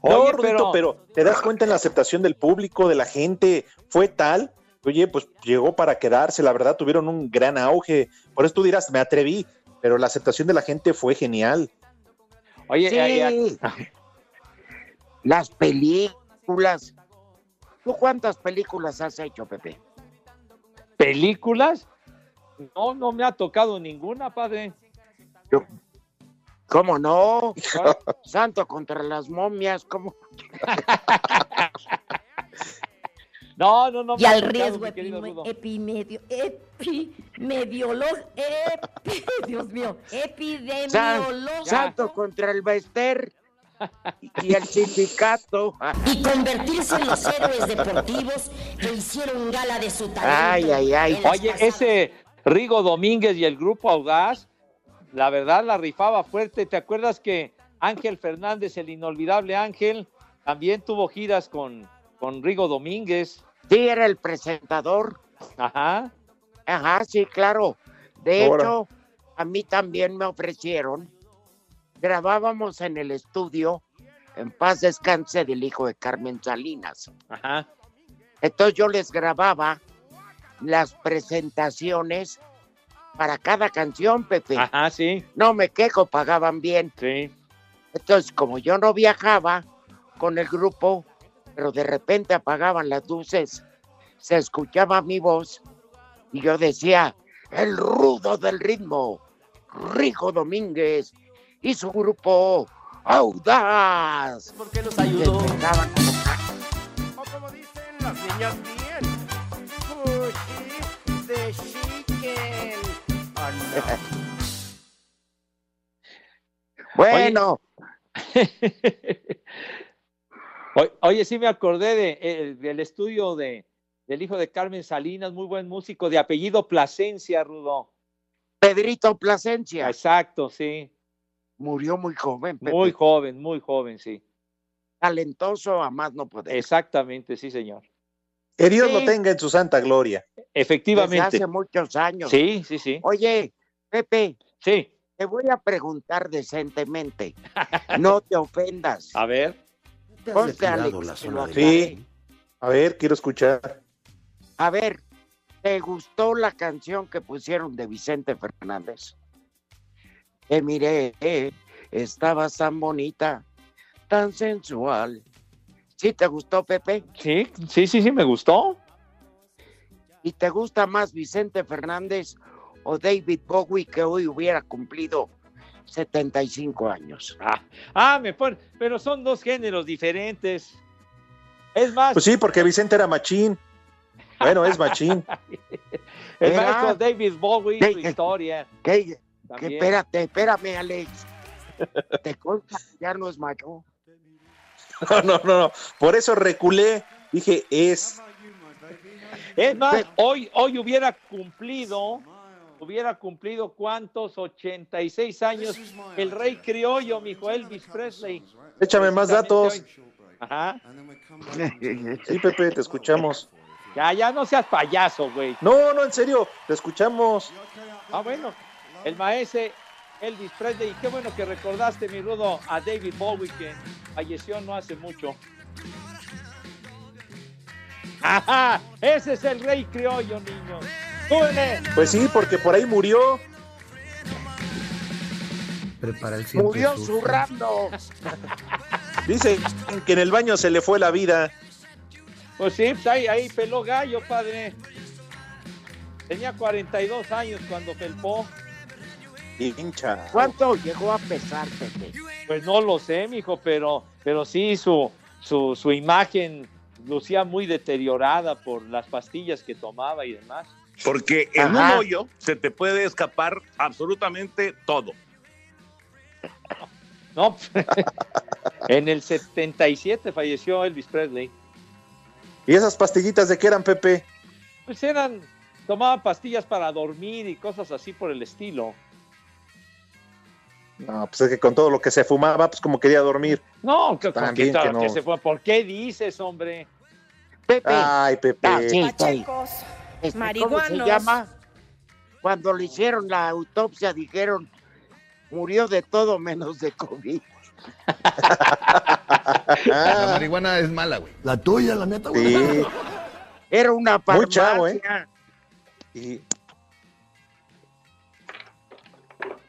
Oye,
No, pero-
pero te das cuenta en la aceptación del público, de la gente, fue tal, oye, pues llegó para quedarse, la verdad tuvieron un gran auge. Por eso tú dirás, me atreví, pero la aceptación de la gente fue genial.
Oye,
Sí.
ay,
Las películas. ¿Tú cuántas películas has hecho, Pepe?
¿películas? No, no me ha tocado ninguna, padre.
¿Cómo no? Santo contra las momias, ¿cómo?
No, no, no.
Y al riesgo epimedio, epimediolo, epi- Dios mío,
San-
epidemiólogo.
Santo contra el Bester y el sindicato.
Y convertirse en los héroes deportivos que hicieron gala de su talento.
Ay, ay, ay.
Oye,
pasadas-
ese Rigo Domínguez y el grupo Audaz, la verdad la rifaba fuerte. ¿Te acuerdas que Ángel Fernández, el inolvidable Ángel, también tuvo giras con, con Rigo Domínguez?
Sí, era el presentador.
Ajá.
Ajá, sí, claro. De
Ahora.
hecho, a mí también me ofrecieron. Grabábamos en el estudio En paz descanse del hijo de Carmen Salinas.
Ajá.
Entonces yo les grababa las presentaciones para cada canción, Pepe.
Ajá, sí.
No me quejo, pagaban bien.
Sí.
Entonces, como yo no viajaba con el grupo, pero de repente apagaban las luces, se escuchaba mi voz y yo decía, el rudo del ritmo, Rico Domínguez y su grupo Audaz.
Porque los ayudó.
O como dicen las niñas bien. Sushi de chicken. Oh, no.
Bueno,
O- Oye, sí me acordé de, eh, del estudio de, del hijo de Carmen Salinas, muy buen músico, de apellido Plasencia, Rudo.
Pedrito Plasencia.
Exacto, sí.
Murió muy joven, Pepe.
Muy joven, muy joven, sí.
talentoso a más no poder.
Exactamente, sí, señor.
Que Dios
Sí.
lo tenga en su santa gloria.
Desde
Efectivamente.
hace muchos años.
Sí, sí, sí.
Oye, Pepe,
Sí.
te voy a preguntar decentemente. No te ofendas.
A ver.
¿Te has
Ponte, Alex,
la zona.
Sí. A ver, quiero escuchar.
A ver, ¿te gustó la canción que pusieron de Vicente Fernández? Que miré, eh, estabas tan bonita, tan sensual. ¿Sí te gustó, Pepe?
Sí, sí, sí, sí, me gustó.
¿Y te gusta más Vicente Fernández o David Bowie que hoy hubiera cumplido 75 años?
Ah, ah, me pon- pero son dos géneros diferentes. Es más,
Pues sí, porque Vicente era machín. Bueno, es machín.
el
Era-
maestro David Bowie, su
De-
historia.
¿Qué? Que espérate, espérame, Alex. ¿Te consta que ya no es macho?
No, no, no, no. Por eso reculé. Dije, es.
Es más, hoy, hoy hubiera cumplido, hubiera cumplido cuántos, 86 años, el rey criollo, mijo Elvis Presley.
Échame más datos.
Ajá.
Sí, Pepe, te escuchamos.
Ya, ya no seas payaso, güey.
No, no, en serio, te escuchamos.
Ah, bueno, el maestro Elvis Presley, y qué bueno que recordaste, mi rudo, a David Bowie, que falleció no hace mucho. Ajá, ese es el rey criollo, niño. ¡Súbele!
Pues sí, porque por ahí murió.
Prepara el
Murió zurrando.
Dice que en el baño se le fue la vida.
Pues sí, pues ahí, ahí peló gallo, padre. Tenía 42 años cuando felpó.
Hincha.
¿Cuánto llegó a pesar, Pepe?
Pues no lo sé, mijo, pero, pero sí, su, su, su imagen lucía muy deteriorada por las pastillas que tomaba y demás.
Porque en
Ajá.
un hoyo se te puede escapar absolutamente todo.
No, en el 77 falleció Elvis Presley.
¿Y esas pastillitas de qué eran, Pepe?
Pues eran, tomaba pastillas para dormir y cosas así por el estilo.
No, pues es que con todo lo que se fumaba, pues como quería dormir.
No, que,
También
que-
que no.
que se fue. ¿Por qué dices, hombre?
Pepe.
Ay, Pepe.
Ah.
Pachecos,
Este, ¿Cómo se llama? Cuando le hicieron la autopsia dijeron murió de todo menos de COVID.
La marihuana es mala, güey. La tuya, la neta, güey.
Sí.
Era una
Muy
farmacia.
chavo, ¿eh? Y-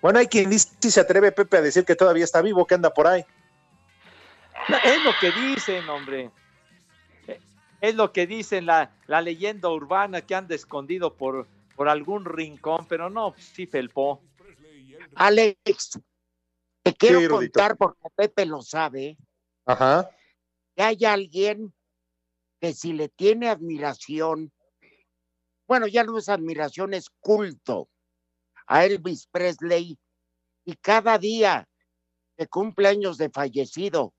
Bueno, hay quien dice, si se atreve Pepe a decir que todavía está vivo, que anda por ahí.
No, Es lo que dicen, hombre. Es lo que dicen la, la leyenda urbana que anda escondido por, por algún rincón, pero no, sí felpó.
Alex, te quiero
Sí,
contar porque Pepe lo sabe,
Ajá.
que hay alguien que si le tiene admiración, bueno, ya no es admiración, es culto a Elvis Presley y cada día que cumple años de fallecido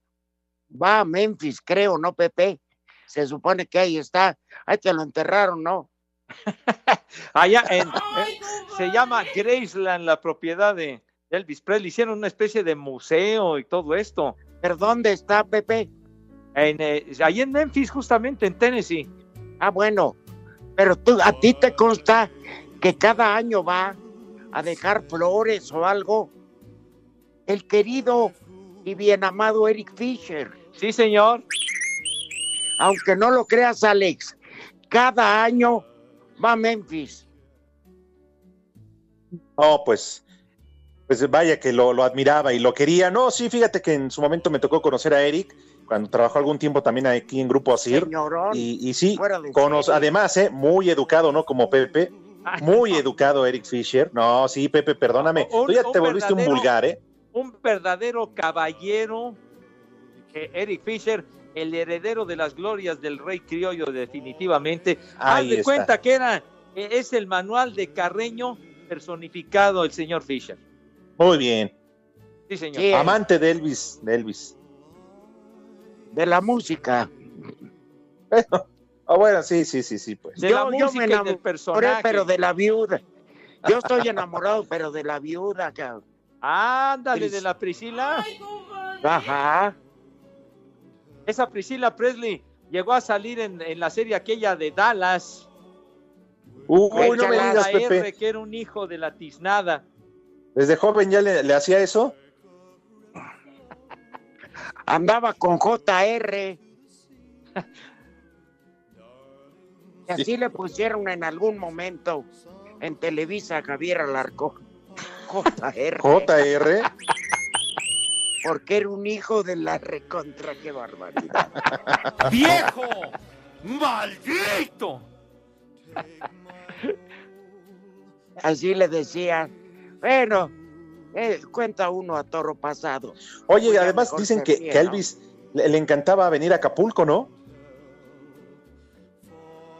va a Memphis, creo, ¿no, Pepe? Se supone que ahí está, ahí te lo enterraron, ¿no?
Allá en, eh, se llama Graceland, la propiedad de Elvis Presley. Hicieron una especie de museo y todo esto.
¿Pero dónde está, Pepe?
En, eh, ahí en Memphis, justamente en Tennessee.
Ah, bueno, pero tú, a ti te consta que cada año va a dejar flores o algo el querido y bien amado Eric Fisher.
Sí, señor.
Aunque no lo creas, Alex, cada año va a Memphis.
No, pues, pues vaya que lo, lo admiraba y lo quería. No, sí, fíjate que en su momento me tocó conocer a Eric cuando trabajó algún tiempo también aquí en Grupo Asir.
Señorón,
Y, y sí,
fuera de
cono-
serie.
además, eh, muy educado, ¿no? Como Pepe. Muy educado Eric Fisher. No, sí, Pepe, perdóname.
Un-
Tú ya te volviste un vulgar, ¿eh?
Un verdadero caballero, eh, Eric Fisher, el heredero de las glorias del rey criollo, definitivamente. Haz
Ahí
de
está.
cuenta que era, eh, es el manual de Carreño personificado el señor Fisher.
Muy bien.
Sí, señor.
Sí,
Amante de Elvis, de Elvis.
de la música.
Ah, bueno, sí, sí, sí, sí, pues.
De la
Yo- yo
música
me
y del
enamoré,
personaje.
pero de la viuda. Yo estoy enamorado, pero de la viuda, cabrón.
Ándale,
Pris-
de la Priscila.
Ajá.
Esa Priscila Presley llegó a salir en, en la serie aquella de Dallas.
Uy, no me digas,
la R,
Pepe.
que era un hijo de la tiznada.
¿Desde joven ya le, le hacía eso?
andaba con JR. Y así le pusieron en algún momento en Televisa a Javier Alarcón. JR.
JR.
Porque era un hijo de la recontra, qué barbaridad.
¡Viejo! ¡Maldito!
Así le decían. Bueno, eh, cuenta uno a toro pasado.
Oye, además dicen que. Elvis le, le encantaba venir a Acapulco, ¿no?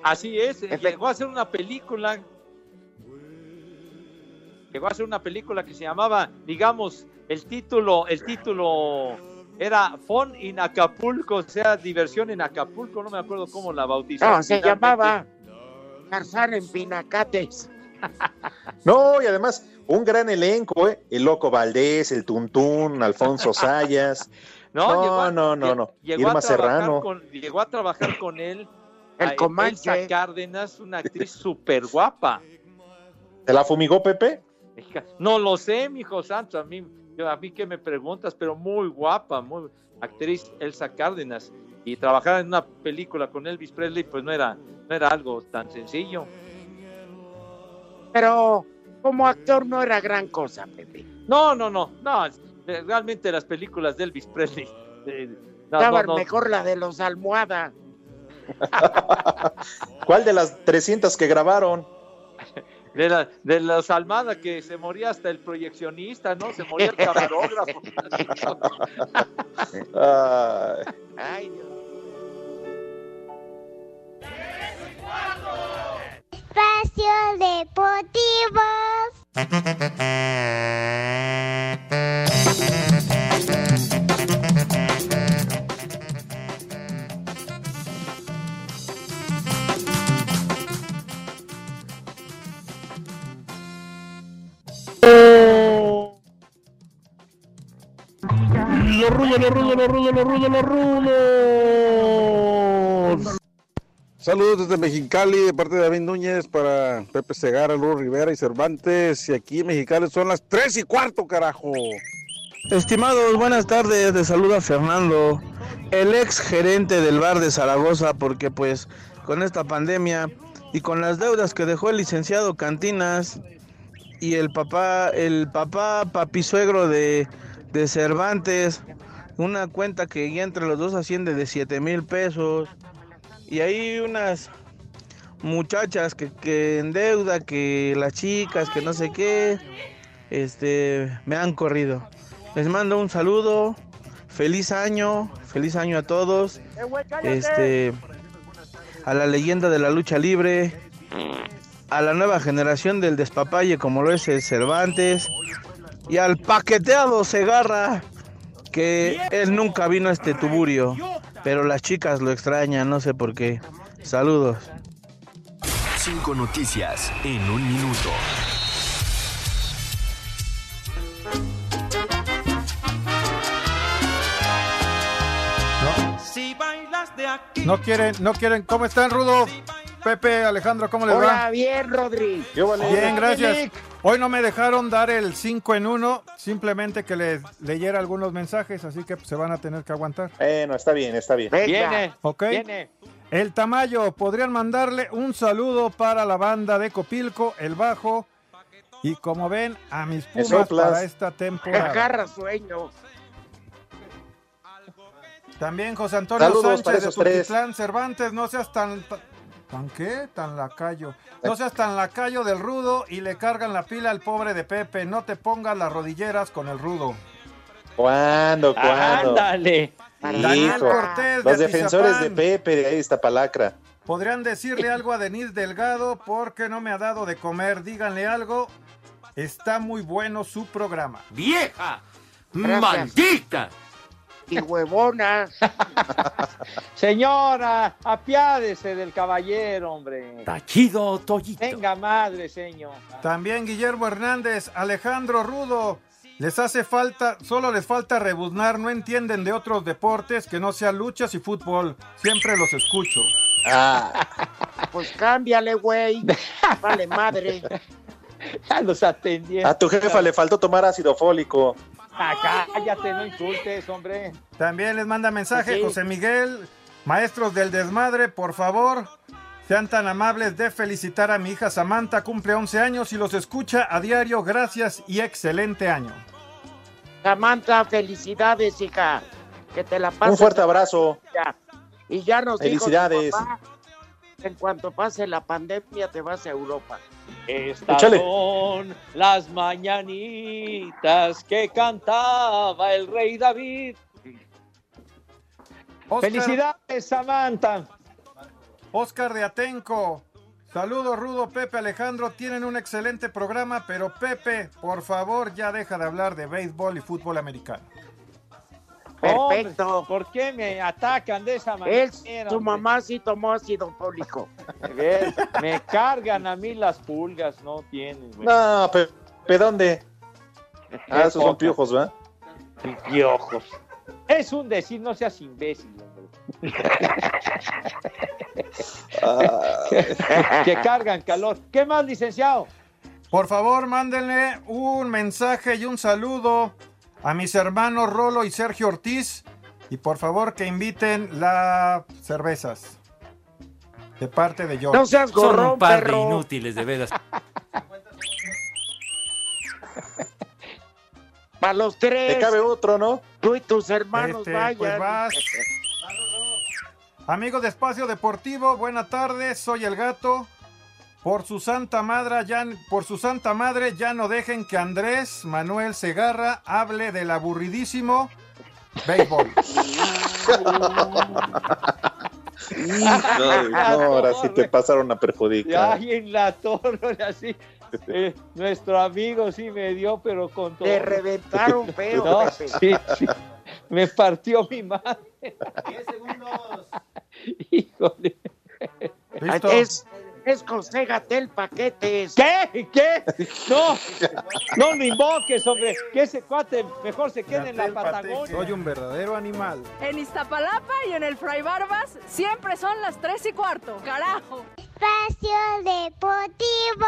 Así es, eh, llegó a hacer una película. Llegó a hacer una película que se llamaba, digamos, el título, el título era Fun in Acapulco, o sea, diversión en Acapulco, no me acuerdo cómo la bautizaron.
No, se
finalmente.
llamaba Tarzán en Pinacates.
No, y además un gran elenco, ¿eh? El Loco Valdés, el Tuntún, Alfonso Sayas.
No,
No,
llegó a-
no, no,
lle-
no.
Llegó
Irma
a
Serrano.
Con, llegó a trabajar con él.
El Comanche.
Elsa Cárdenas, una actriz súper guapa.
¿Te la fumigó Pepe?
No lo sé, mijo santo, a mí, yo- a mí que me preguntas, pero muy guapa, muy actriz Elsa Cárdenas. Y trabajar en una película con Elvis Presley, pues no era, no era algo tan sencillo.
Pero como actor no era gran cosa, Pepe.
No, no, no, no, eh, realmente las películas de Elvis Presley. eh, no,
Estaba
no, no.
mejor la de los almohada.
¿Cuál de las 300 que grabaron?
De, la, de los Almada que se moría hasta el proyeccionista, ¿no? Se moría el camarógrafo.
Ay.
Ay, Dios.
Espacio Deportivo.
Los rudos, los rudos, los rudos, los rudos, los rudos. Saludos desde Mexicali de parte de David Núñez para Pepe Segarra, Luz Rivera y Cervantes. Y aquí en Mexicali son las tres y cuarto, carajo.
Estimados, buenas tardes. Les saluda Fernando, el ex gerente del bar de Zaragoza, porque pues con esta pandemia y con las deudas que dejó el licenciado Cantinas y el papá, el papá papisuegro de, de Cervantes, una cuenta que ya entre los dos asciende de 7 mil pesos. Y hay unas muchachas que, que en deuda, que las chicas, que no sé qué, este, me han corrido. Les mando un saludo, feliz año, feliz año a todos. Este, a la leyenda de la lucha libre, a la nueva generación del despapalle como lo es el Cervantes y al paqueteado Segarra que él nunca vino a este tuburio, pero las chicas lo extrañan, no sé por qué. Saludos.
Cinco noticias en un minuto.
No quieren, no quieren. ¿Cómo están, Rudo? Pepe, Alejandro, ¿cómo les va?
Hola, bien, Rodri.
Bien, gracias. Hoy no me dejaron dar el 5 en 1, simplemente que les leyera algunos mensajes, así que se van a tener que aguantar.
Bueno, está bien, está bien.
Viene,
¿Ok?
viene.
El Tamayo, podrían mandarle un saludo para la banda de Copilco, el bajo, y como ven, a mis pumas para esta temporada.
Agarra sueño.
También José Antonio
Saludos para
Sánchez de
esos tres.
Tultitlán Cervantes, no seas tan... ta- ¿Tan qué? Tan lacayo. No seas tan lacayo del rudo y le cargan la pila al pobre de Pepe. No te pongas las rodilleras con el rudo.
¿Cuándo, cuándo?
Ándale.
Daniel
Hijo,
Cortés
los
de
defensores de. Pepe de ahí está palacra.
Podrían decirle algo a Denise Delgado porque no me ha dado de comer. Díganle algo. Está muy bueno su programa.
¡Vieja!
Gracias.
¡Maldita!
Y huevona.
Señora, apiádese del caballero, hombre.
Tachido, Toyito.
Venga, madre, señor.
También Guillermo Hernández, Alejandro Rudo. Les hace falta, solo les falta rebuznar, no entienden de otros deportes que no sean luchas y fútbol. Siempre los escucho.
Ah,
Pues cámbiale, güey. Vale, madre.
Ya los atendí.
a tu jefa le faltó tomar ácido fólico.
Ah, cállate, no insultes, hombre.
También les manda mensaje
Sí.
José Miguel, maestros del desmadre, por favor, sean tan amables de felicitar a mi hija Samantha, cumple 11 años y los escucha a diario. Gracias y excelente año.
Samantha, felicidades, hija. Que te la pases.
Un fuerte abrazo.
ya. Y ya nos
Felicidades.
En cuanto pase la pandemia, te vas a Europa.
Estas
Échale.
son las mañanitas que cantaba el rey David.
Oscar-
Felicidades, Samantha.
Oscar de Atenco. Saludos, Rudo, Pepe, Alejandro. Tienen un excelente programa, pero Pepe, por favor, ya deja de hablar de béisbol y fútbol americano.
Perfecto.
Hombre, ¿Por qué me atacan de esa manera?
Es, tu mamá sí tomó ácido fólico.
Me cargan a mí las pulgas, no tienen, güey.
No, Pepe, ¿dónde? Ah, esos son piojos, ¿verdad?
Piojos. Es un decir, no seas imbécil, hombre. que cargan calor. ¿Qué más, licenciado?
Por favor, mándenle un mensaje y un saludo a mis hermanos Rolo y Sergio Ortiz. Y por favor que inviten las cervezas. De parte de George.
No seas
Son
gorrón,
un par de inútiles, de veras.
Para los tres.
Te cabe otro, ¿no?
Tú y tus hermanos
Este,
vayan.
pues vas. Amigos de Espacio Deportivo, buena tarde, soy el gato. Por su santa madre, ya, por su santa madre, ya no dejen que Andrés Manuel Segarra hable del aburridísimo béisbol.
No, no, ahora sí te pasaron a perjudicar.
Ay, en la torre, así. Eh, nuestro amigo sí me dio, pero con todo.
Te reventaron feo,
No, sí, sí. Me partió mi madre.
10 segundos.
Híjole.
¿Listo?
Es, es José Gatel Paquetes.
¿Qué? ¿Qué? No, no lo invoques, hombre. Que ese cuate mejor se quede en la Patagonia.
Soy un verdadero animal.
En Iztapalapa y en el Fray Barbas siempre son las 3 y cuarto. ¡Carajo!
Espacio Deportivo.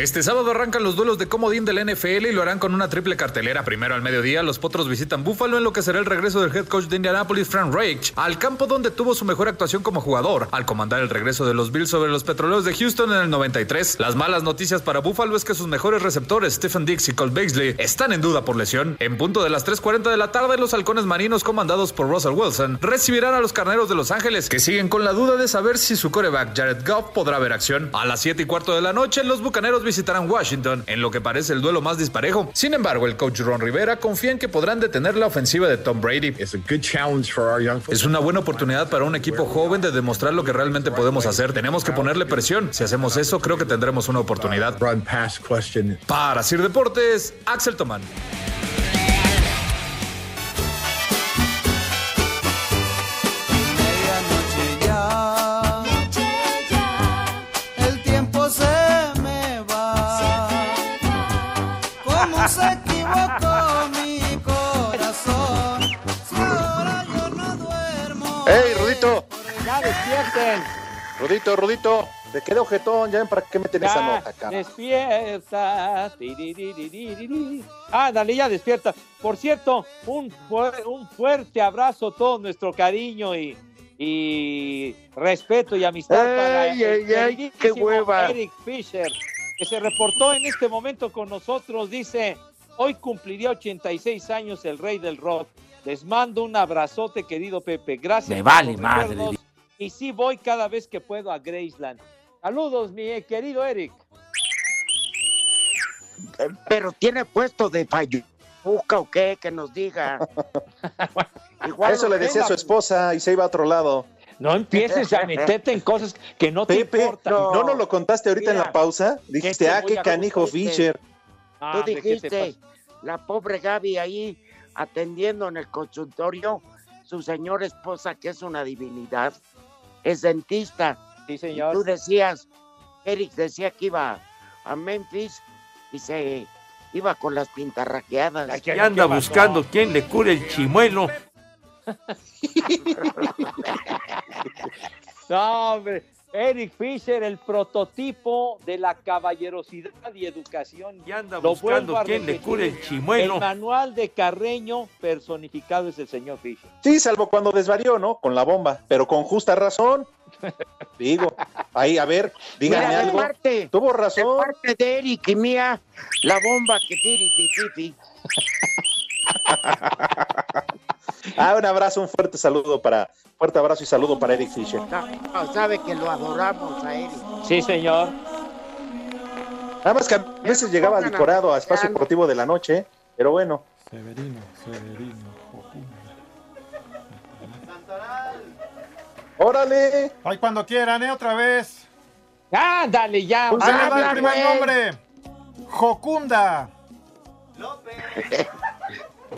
Este sábado arrancan los duelos de comodín del NFL y lo harán con una triple cartelera. Primero al mediodía, los Potros visitan Buffalo en lo que será el regreso del head coach de Indianapolis, Frank Reich, al campo donde tuvo su mejor actuación como jugador, al comandar el regreso de los Bills sobre los Petroleros de Houston en el 93. Las malas noticias para Buffalo es que sus mejores receptores, Stephen Dix y Cole Beasley, están en duda por lesión. En punto de las 3.40 de la tarde, los halcones marinos comandados por Russell Wilson recibirán a los carneros de Los Ángeles, que siguen con la duda de saber si su coreback Jared Goff podrá ver acción. A las 7 y cuarto de la noche, los bucaneros visitarán Washington, en lo que parece el duelo más disparejo. Sin embargo, el coach Ron Rivera confía en que podrán detener la ofensiva de Tom Brady. Es una buena oportunidad para un equipo joven de demostrar lo que realmente podemos hacer. Tenemos que ponerle presión. Si hacemos eso, creo que tendremos una oportunidad. Para Sir Deportes, Axel Tomán.
Despierten.
Rudito, Rudito. Te quedé ojetón, ya ven para qué meten esa
Ya,
nota, cara.
despierta. Tiririririri. Ándale, ya despierta. Por cierto, un, un fuerte abrazo, todo nuestro cariño y, y respeto y amistad para
Ay,
el
ay, ay, qué hueva.
Eric Fisher, que se reportó en este momento con nosotros. Dice, hoy cumpliría 86 años el rey del rock. Les mando un abrazote, querido Pepe. Gracias.
Me vale madre.
Y sí voy cada vez que puedo a Graceland. Saludos, mi querido Eric.
Pero tiene puesto de payuca o qué, que nos diga. Igual
Eso le decía a su esposa y se iba a otro lado.
No empieces a meterte en cosas que no te
Pepe,
importan.
¿no nos lo contaste ahorita en la pausa? Dijiste,
te
ah, qué canijo
este,
Fisher.
Ah,
Tú
¿de qué te
dijiste, la pobre Gaby ahí atendiendo en el consultorio, su señora esposa, que es una divinidad, es dentista.
Sí,
Y
señor.
tú decías, Eric decía que iba a Memphis y se iba con las pintarraqueadas.
Ay, ¿qué-
Y anda buscando quién le cure el chimuelo.
No, hombre. Eric Fisher, el prototipo de la caballerosidad y educación.
Y anda
Lo
buscando quién le cure el chimuelo.
El manual de Carreño personificado es el señor Fisher.
Sí, salvo cuando desvarió, ¿no? Con la bomba, pero con justa razón. Digo, ahí, a ver, díganme
Mira, de
algo.
parte,
Tuvo
de
razón.
parte de Eric y mía, la bomba que tiri, tiri,
Ah, un abrazo, un fuerte saludo para, Fuerte abrazo y saludo para Eric Fisher.
No, no, sabe que lo adoramos a Eric.
Sí, señor.
Nada más que a veces llegaba licorado a Espacio Deportivo de la Noche, pero bueno.
Severino, Severino.
¡Órale!
Ay, cuando quieran, ¿eh? Otra vez.
Ándale, ya.
Ahí le va
habla,
el primer nombre. Jocunda.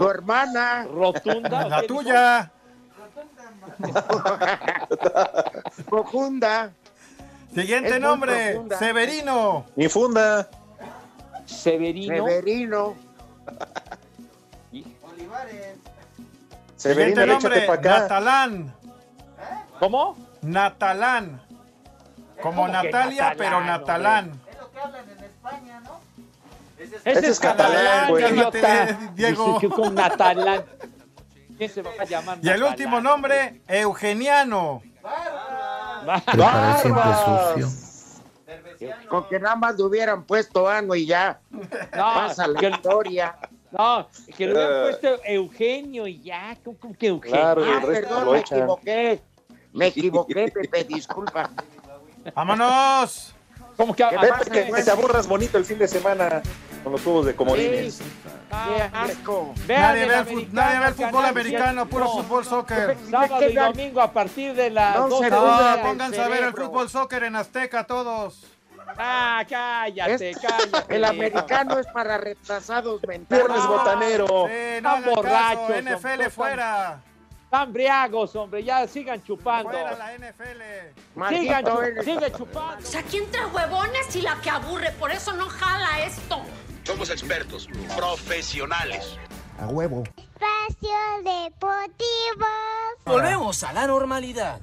Tu hermana.
Rotunda.
La tuya.
Profunda.
Siguiente
Es
nombre.
profunda.
Severino.
Mi funda.
Severino.
Severino.
Severino,
Siguiente nombre.
para acá.
Natalán.
¿Cómo?
Natalán. Como
¿Cómo que
Natalia,
Natalán,
pero Natalán.
Ese
es catalán, güey.
Diego.
Dice que con Natalán. ¿Quién se va a llamar
Y el último nombre, Eugeniano.
Preparar siempre sucio.
Con que nada más le hubieran puesto ano y ya.
No,
Pasa la
que-
historia.
No, que le hubieran puesto Eugenio y ya. ¿Cómo, cómo que Eugenio?
Claro,
Ah, perdón, me
echan.
equivoqué. Me equivoqué, Pepe, disculpa.
¡Vámonos!
Como que
¿Qué
Pepe, que, que te aburras bonito el fin de semana con los juegos de comodines.
Sí, qué asco.
Vean
Nadie ve el, fut-
americano,
nadie ve el fútbol americano, puro
no.
fútbol soccer.
Sábado y domingo a partir de las
No
12
se
de
No,
del
pónganse a ver el fútbol soccer en Azteca todos.
Ah, cállate, cállate.
El americano es para retrasados mentales.
Viernes botanero.
Sí,
Están
no caso,
borrachos,
NFL
hombre,
fuera.
Están briagos, hombre, ya sigan chupando.
Fuera la NFL.
Sigan,
Maldito
chu-
eres.
sigue chupando.
O sea, aquí entre huevones y la que aburre, por eso no jala esto.
Somos expertos, profesionales.
Espacio Deportivo.
Volvemos a la normalidad.